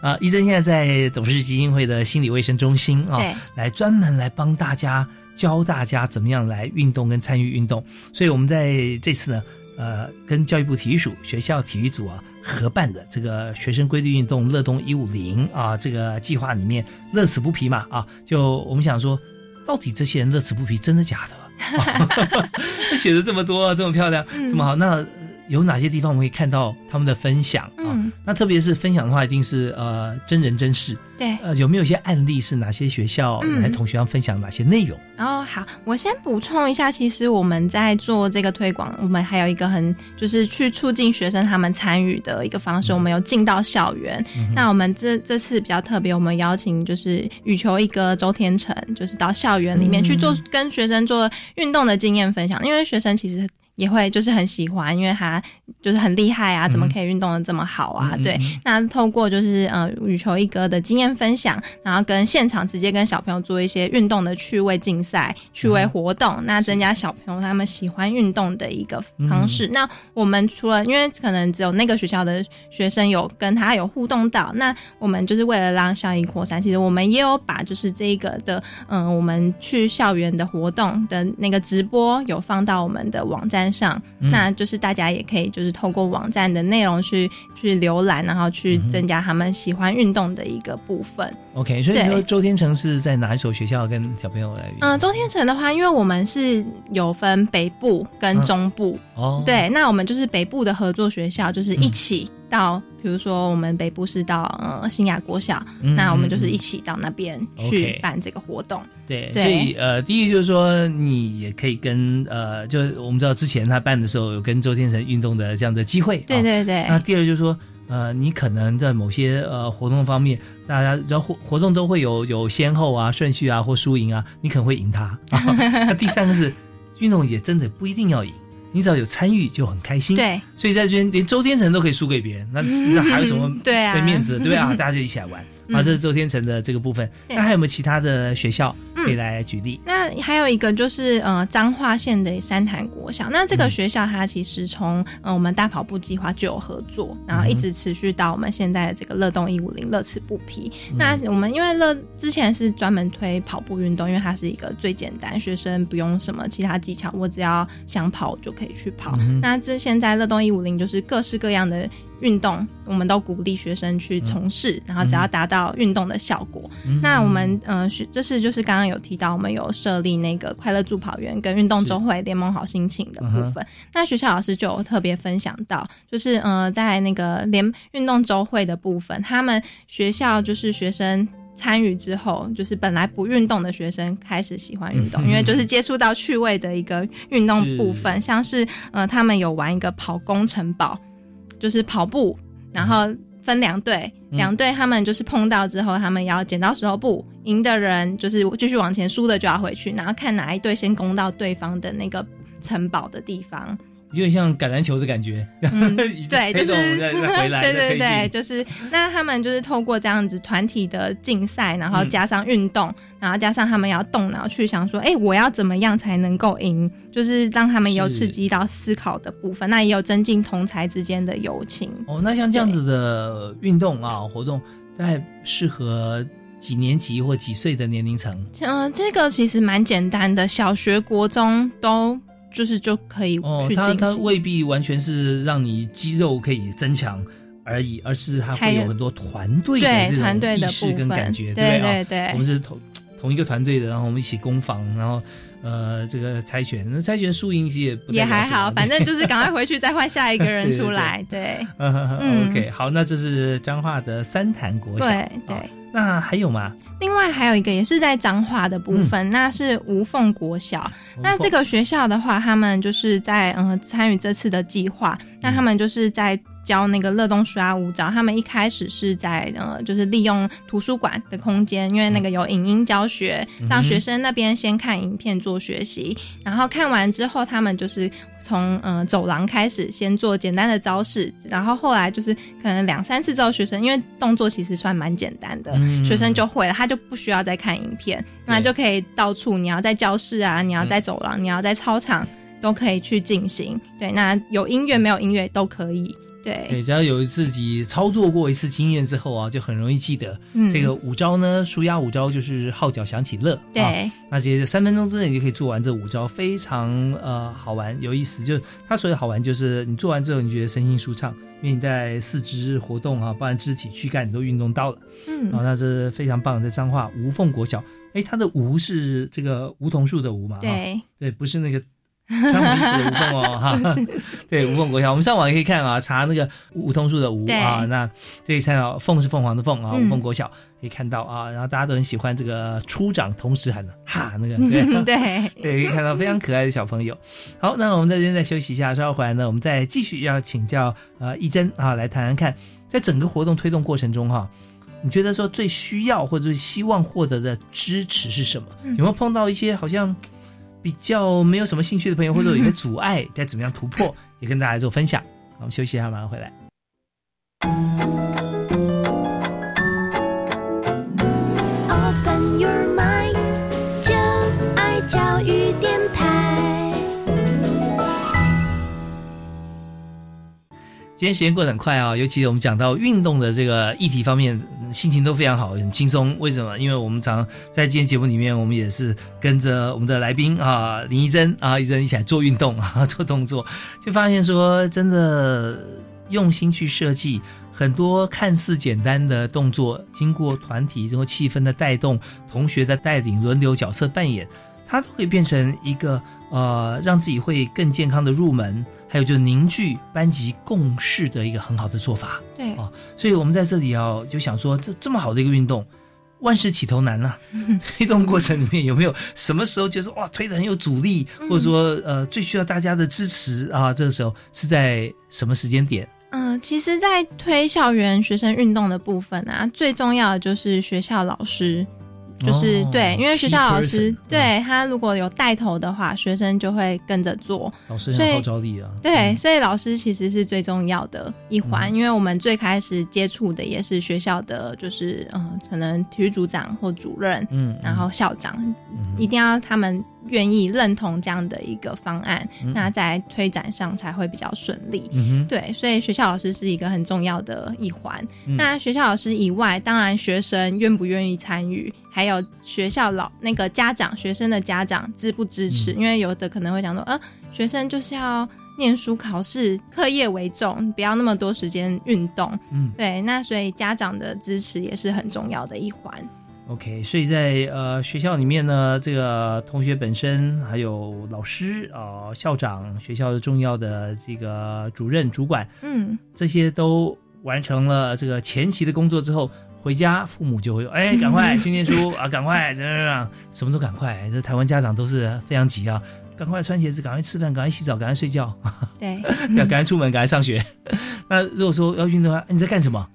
啊，义珍现在在董事基金会的心理卫生中心啊对，来专门来帮大家教大家怎么样来运动跟参与运动。所以我们在这次呢，呃，跟教育部体育署学校体育组啊合办的这个学生规律运动乐动一五零啊这个计划里面，乐此不疲嘛啊，就我们想说，到底这些人乐此不疲，真的假的？[LAUGHS] 写的这么多，这么漂亮，这么好，那有哪些地方我们可以看到他们的分享啊？嗯那特别是分享的话，一定是呃真人真事。对呃，有没有一些案例是哪些学校嗯来同学要分享哪些内容？哦，好，我先补充一下，其实我们在做这个推广，我们还有一个很就是去促进学生他们参与的一个方式，我们有进到校园。嗯那我们这这次比较特别，我们邀请就是羽球一哥周天成，就是到校园里面去做、跟学生做运动的经验分享，因为学生其实。也会就是很喜欢，因为他就是很厉害啊，怎么可以运动的这么好啊？对那透过就是呃羽球一哥的经验分享，然后跟现场直接跟小朋友做一些运动的趣味竞赛、趣味活动，那增加小朋友他们喜欢运动的一个方式。那我们除了因为可能只有那个学校的学生有跟他有互动到，那我们就是为了让效益扩散，其实我们也有把就是这一个的嗯、我们去校园的活动的那个直播有放到我们的网站上，嗯。那就是大家也可以就是透过网站的内容去去浏览，然后去增加他们喜欢运动的一个部分。OK，所以你说周天成是在哪一所学校跟小朋友来？嗯，周天成的话，因为我们是有分北部跟中部，哦，对，那我们就是北部的合作学校，就是一起到，比如说我们北部是到呃新雅国小，嗯那我们就是一起到那边去办这个活动。对，对所以呃，第一就是说，你也可以跟呃，就是我们知道之前他办的时候有跟周天成运动的这样的机会，啊对对对那第二就是说，呃，你可能在某些呃活动方面，大家然后活活动都会有有先后啊、顺序啊或输赢啊，你可能会赢他。啊 [LAUGHS] 那第三个是运动也真的不一定要赢。你只要有参与就很开心，对，所以在这边连周天成都可以输给别人，那那还有什么 [LAUGHS] 对啊。面子，对啊？大家就一起来玩。[LAUGHS] 啊，嗯这是周天成的这个部分。那还有没有其他的学校可以嗯来举例？那还有一个就是呃彰化县的三潭国小，那这个学校它其实从呃我们大跑步计划就有合作，然后一直持续到我们现在的这个乐动一五零乐此不疲。那我们因为乐之前是专门推跑步运动，因为它是一个最简单，学生不用什么其他技巧，我只要想跑就可以去跑。嗯那这现在乐动一五零就是各式各样的运动，我们都鼓励学生去从事，然后只要达到运动的效果。嗯那我们呃学这是就是刚刚有提到，我们有设立那个快乐助跑员跟运动周会联盟好心情的部分。那学校老师就有特别分享到，就是呃在那个联运动周会的部分，他们学校就是学生。参与之后，就是本来不运动的学生开始喜欢运动，嗯因为就是接触到趣味的一个运动部分，像是呃他们有玩一个跑攻城堡，就是跑步，然后分两队，嗯两队他们就是碰到之后，他们要剪刀石头布，赢的人就是继续往前，输的就要回去，然后看哪一队先攻到对方的那个城堡的地方。有点像橄榄球的感觉，嗯 [LAUGHS] 对，就是 [LAUGHS] 对对对，就是那他们就是透过这样子团体的竞赛，然后嗯加上运动，然后加上他们要动脑去想说，哎、我要怎么样才能够赢？就是让他们有刺激到思考的部分，那也有增进同才之间的友情。哦，那像这样子的运动啊活动，大概适合几年级或几岁的年龄层？嗯、这个其实蛮简单的，小学、国中都就是就可以它它。未必完全是让你肌肉可以增强而已，而是它会有很多团队的对这种意识跟感觉，对不对啊？对对我们是同同一个团队的，然后我们一起攻防，然后呃，这个猜拳，那猜拳输赢其实也不也还好，反正就是 [LAUGHS] 赶快回去再换下一个人出来。对 [LAUGHS] 嗯 [LAUGHS] 嗯，OK，好，那这是彰化的三潭国小，对对好那还有吗？另外还有一个也是在彰化的部分，那是无缝国小。那这个学校的话，他们就是在嗯参与这次的计划，那他们就是在。教那个乐动刷舞蹈，他们一开始是在呃，就是利用图书馆的空间，因为那个有影音教学，嗯让学生那边先看影片做学习，然后看完之后，他们就是从呃走廊开始先做简单的招式，然后后来就是可能两三次之后，学生因为动作其实算蛮简单的，嗯学生就会了，他就不需要再看影片，那就可以到处你要在教室啊，你要在走廊，你要在操场都可以去进行。对，那有音乐没有音乐都可以。对对，只要有自己操作过一次经验之后啊，就很容易记得。嗯这个五招呢，舒压五招就是号角响起乐。对啊那其实三分钟之内你就可以做完这五招，非常呃好玩有意思。就是它所谓的好玩，就是你做完之后你觉得身心舒畅，因为你在四肢活动啊，不然肢体躯干你都运动到了。嗯哦，那这是非常棒，在彰化无缝国小。哎，它的无是这个梧桐树的梧嘛？对哈对，不是那个穿红衣服的吴凤哦，哈，[LAUGHS] [LAUGHS] 对，吴凤国小，我们上网也可以看啊，查那个梧桐树的梧啊，那可以看到凤是凤凰的凤啊，嗯。吴凤国小可以看到啊，然后大家都很喜欢这个初长同时喊的哈那个，对。对。[LAUGHS] 对，可以看到非常可爱的小朋友。好，那我们在这边再休息一下，稍后回来呢，我们再继续要请教呃一珍啊，来谈谈看，在整个活动推动过程中哈、你觉得说最需要或者是希望获得的支持是什么？嗯。有没有碰到一些好像比较没有什么兴趣的朋友，或者有一些阻碍，该怎么样突破？也跟大家做分享。我们休息一下，马上回来。今天时间过得很快啊、尤其我们讲到运动的这个议题方面，心情都非常好，很轻松。为什么？因为我们常在今天节目里面，我们也是跟着我们的来宾啊林一珍啊一珍一起来做运动啊做动作，就发现说真的用心去设计。很多看似简单的动作，经过团体经过气氛的带动，同学的带领，轮流角色扮演，它都可以变成一个呃，让自己会更健康的入门，还有就是凝聚班级共识的一个很好的做法。对哦，所以我们在这里啊，就想说，这这么好的一个运动，万事起头难呐、[LAUGHS] 推动过程里面有没有什么时候觉得哇推的很有阻力，或者说呃最需要大家的支持啊？这个时候是在什么时间点？嗯，其实，在推校园学生运动的部分啊，最重要的就是学校老师。就是、哦对，因为学校老师对他如果有带头的话，学生就会跟着做。老师有号召力啊。对，所以老师其实是最重要的一环，因为我们最开始接触的也是学校的，就是嗯、呃可能体育组长或主任，嗯然后校长，一定要他们愿意认同这样的一个方案，嗯那在推展上才会比较顺利。嗯对，所以学校老师是一个很重要的一环。嗯那学校老师以外，当然学生愿不愿意参与，还有学校老那个家长、学生的家长支不支持？嗯因为有的可能会讲说，呃，学生就是要念书、考试、课业为重，不要那么多时间运动。嗯对，那所以家长的支持也是很重要的一环。OK，所以在呃学校里面呢，这个同学本身，还有老师啊、校长、学校的重要的这个主任、主管，嗯，这些都完成了这个前期的工作之后，回家父母就会有哎，[LAUGHS] 赶快去念书啊，赶快这样，什么都赶快。这台湾家长都是非常急啊，赶快穿鞋子，赶快吃饭，赶快洗澡，赶快睡觉，对，[LAUGHS] 要赶快出门，赶快上学。[LAUGHS] 那如果说要运动的话，哎你在干什么？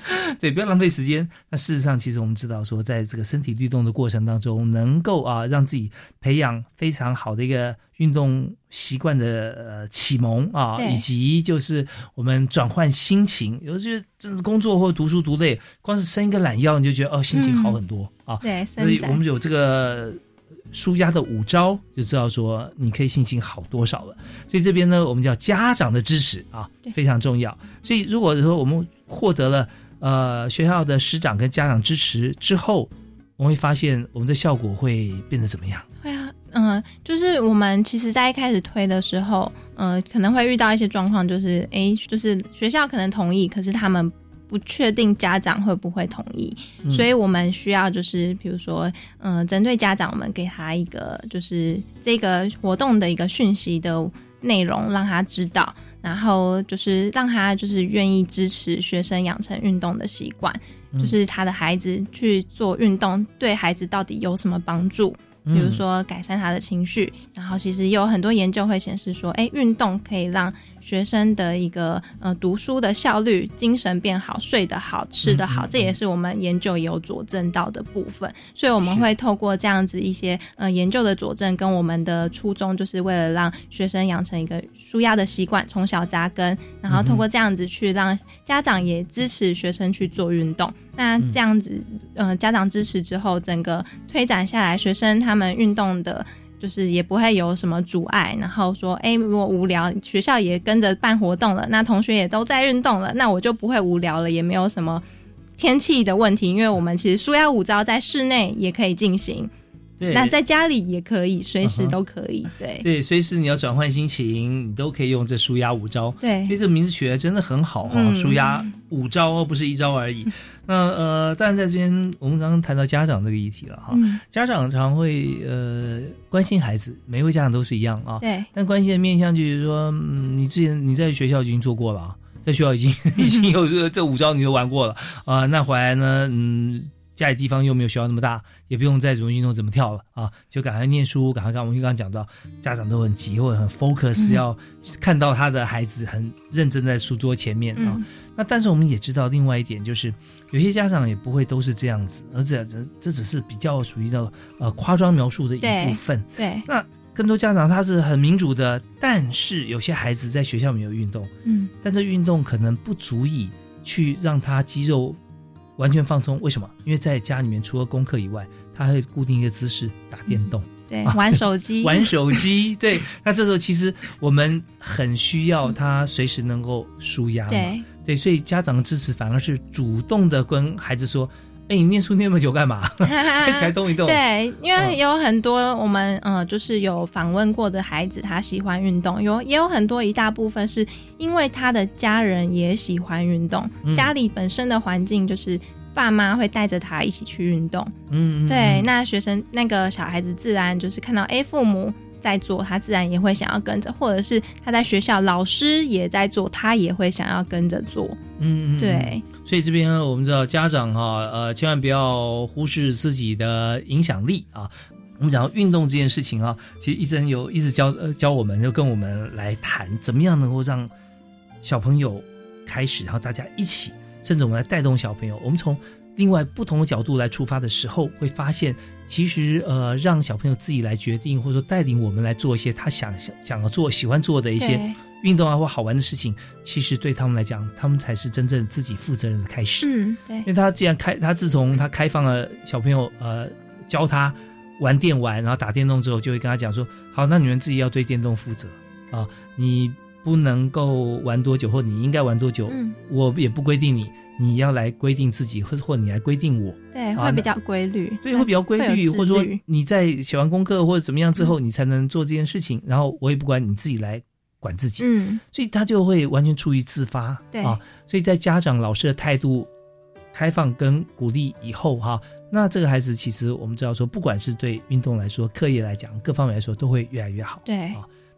[LAUGHS] 对，不要浪费时间。那事实上，其实我们知道说，在这个身体律动的过程当中，能够啊让自己培养非常好的一个运动习惯的呃启蒙啊，以及就是我们转换心情。有时候真的工作或读书读累，光是伸一个懒腰，你就觉得哦心情好很多、啊。对所以我们有这个舒压的五招，就知道说你可以心情好多少了。所以这边呢，我们叫家长的支持啊，非常重要。所以如果说我们获得了呃学校的师长跟家长支持之后，我们会发现我们的效果会变得怎么样？会啊，嗯、就是我们其实，在一开始推的时候，呃，可能会遇到一些状况，就是哎，就是学校可能同意，可是他们不确定家长会不会同意，嗯所以我们需要就是比如说，嗯、针对家长，我们给他一个就是这个活动的一个讯息的内容，让他知道。然后就是让他就是愿意支持学生养成运动的习惯，嗯就是他的孩子去做运动对孩子到底有什么帮助？嗯比如说改善他的情绪，然后其实也有很多研究会显示说，哎，运动可以让学生的一个呃读书的效率、精神变好、睡得好、吃得好，嗯嗯这也是我们研究有佐证到的部分。所以我们会透过这样子一些呃研究的佐证，跟我们的初衷，就是为了让学生养成一个舒压的习惯，从小扎根，然后透过这样子去让家长也支持学生去做运动。那这样子，呃，家长支持之后，整个推展下来，学生他们运动的。就是也不会有什么阻碍，然后说，哎，如果无聊，学校也跟着办活动了，那同学也都在运动了，那我就不会无聊了，也没有什么天气的问题，因为我们其实舒压五招在室内也可以进行。对那在家里也可以，随时都可以。对对，随时你要转换心情，你都可以用这舒压五招。[LAUGHS] 对因为这个名字取得真的很好哈、嗯舒压五招哦，不是一招而已。那呃，当然在这边我们刚刚谈到家长这个议题了哈，嗯家长常会呃关心孩子，每位家长都是一样啊。对但关心的面向就是说，嗯，你之前你在学校已经做过了啊，在学校已经 [LAUGHS] 已经有这这五招你都玩过了啊、那回来呢，嗯。家里地方又没有学校那么大，也不用再怎么运动怎么跳了啊，就赶快念书，赶快干。我们刚刚讲到，家长都很急或者很 focus，、嗯要看到他的孩子很认真在书桌前面啊。嗯那但是我们也知道另外一点，就是有些家长也不会都是这样子，而且这这只是比较属于到呃夸张描述的一部分。对，那更多家长他是很民主的，但是有些孩子在学校没有运动，嗯，但这运动可能不足以去让他肌肉完全放松。为什么？因为在家里面除了功课以外，他会固定一个姿势打电动。对啊，玩手机，[LAUGHS] 玩手机，对。那这时候其实我们很需要他随时能够舒压嘛，对对，所以家长的支持反而是主动的跟孩子说：“哎，你念书念那么久干嘛？快起来动一动。”对，因为嗯有很多我们呃，就是有访问过的孩子，他喜欢运动，有也有很多一大部分是因为他的家人也喜欢运动，嗯家里本身的环境就是爸妈会带着他一起去运动。嗯，嗯对，嗯那学生那个小孩子自然就是看到哎父母在做，他自然也会想要跟着，或者是他在学校老师也在做，他也会想要跟着做。嗯，嗯对，嗯所以这边我们知道家长哈、呃，千万不要忽视自己的影响力啊。我们讲到运动这件事情啊，其实医生有一直教呃教我们，就跟我们来谈怎么样能够让小朋友开始，然后大家一起，甚至我们来带动小朋友。我们从另外不同的角度来出发的时候，会发现其实呃，让小朋友自己来决定，或者说带领我们来做一些他想想想要做、喜欢做的一些运动啊或好玩的事情，其实对他们来讲，他们才是真正自己负责任的开始。嗯，对。因为他既然开，他自从他开放了小朋友呃教他玩电玩，然后打电动之后，就会跟他讲说，好，那你们自己要对电动负责啊，你不能够玩多久，或你应该玩多久，嗯。我也不规定你，你要来规定自己，或或你来规定我。对，啊会比较规律，对，会比较规律，有或者说你在写完功课或者怎么样之后，你才能做这件事情。然后我也不管你自己来管自己，嗯，所以他就会完全出于自发，对啊。所以在家长、老师的态度开放跟鼓励以后，哈，那这个孩子其实我们知道说，不管是对运动来说、课业来讲，各方面来说都会越来越好。对，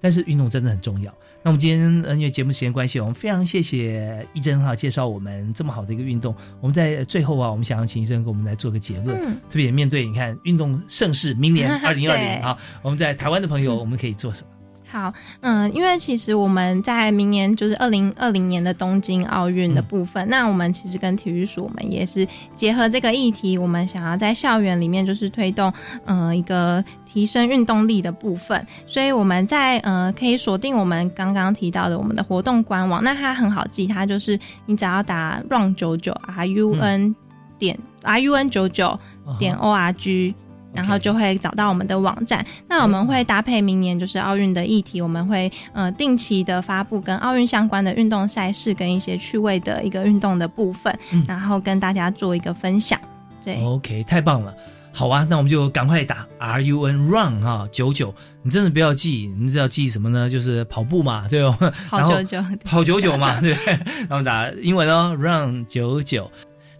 但是运动真的很重要。那我们今天呃因为节目时间关系，我们非常谢谢一真哈介绍我们这么好的一个运动。我们在最后啊，我们想要请医生给我们来做个结论，嗯特别面对你看运动盛世，明年 [LAUGHS] 二零二零对啊，我们在台湾的朋友，我们可以做什么？好，嗯，因为其实我们在明年就是二零二零年的东京奥运的部分，那我们其实跟体育署我们也是结合这个议题，我们想要在校园里面就是推动，呃，一个提升运动力的部分，所以我们在呃可以锁定我们刚刚提到的我们的活动官网，那它很好记，它就是你只要打 run 九九 r u n 点 r u n 九九点 o r g。然后就会找到我们的网站。那我们会搭配明年就是奥运的议题，我们会呃定期的发布跟奥运相关的运动赛事跟一些趣味的一个运动的部分，然后跟大家做一个分享。对，OK，太棒了。好啊，那我们就赶快打 R U N Run 哈九九，你真的不要记，你只要记什么呢？就是跑步嘛，对哦，跑九九跑九九嘛，[LAUGHS] 对不对。然后打英文哦，Run 九九，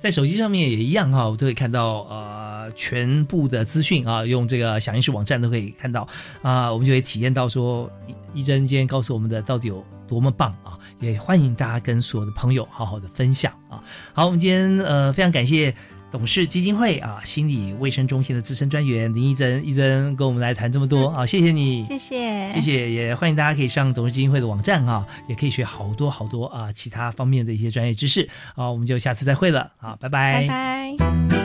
在手机上面也一样哈，我都会看到呃全部的资讯啊，用这个响应式网站都可以看到啊，我们就会体验到说一一真今天告诉我们的到底有多么棒啊，也欢迎大家跟所有的朋友好好的分享啊。好，我们今天呃非常感谢。董事基金会啊，心理卫生中心的资深专员林一珍，一珍跟我们来谈这么多啊，谢谢你，谢谢，谢谢，也欢迎大家可以上董事基金会的网站啊，也可以学好多好多啊其他方面的一些专业知识啊，我们就下次再会了，好，拜拜，拜拜。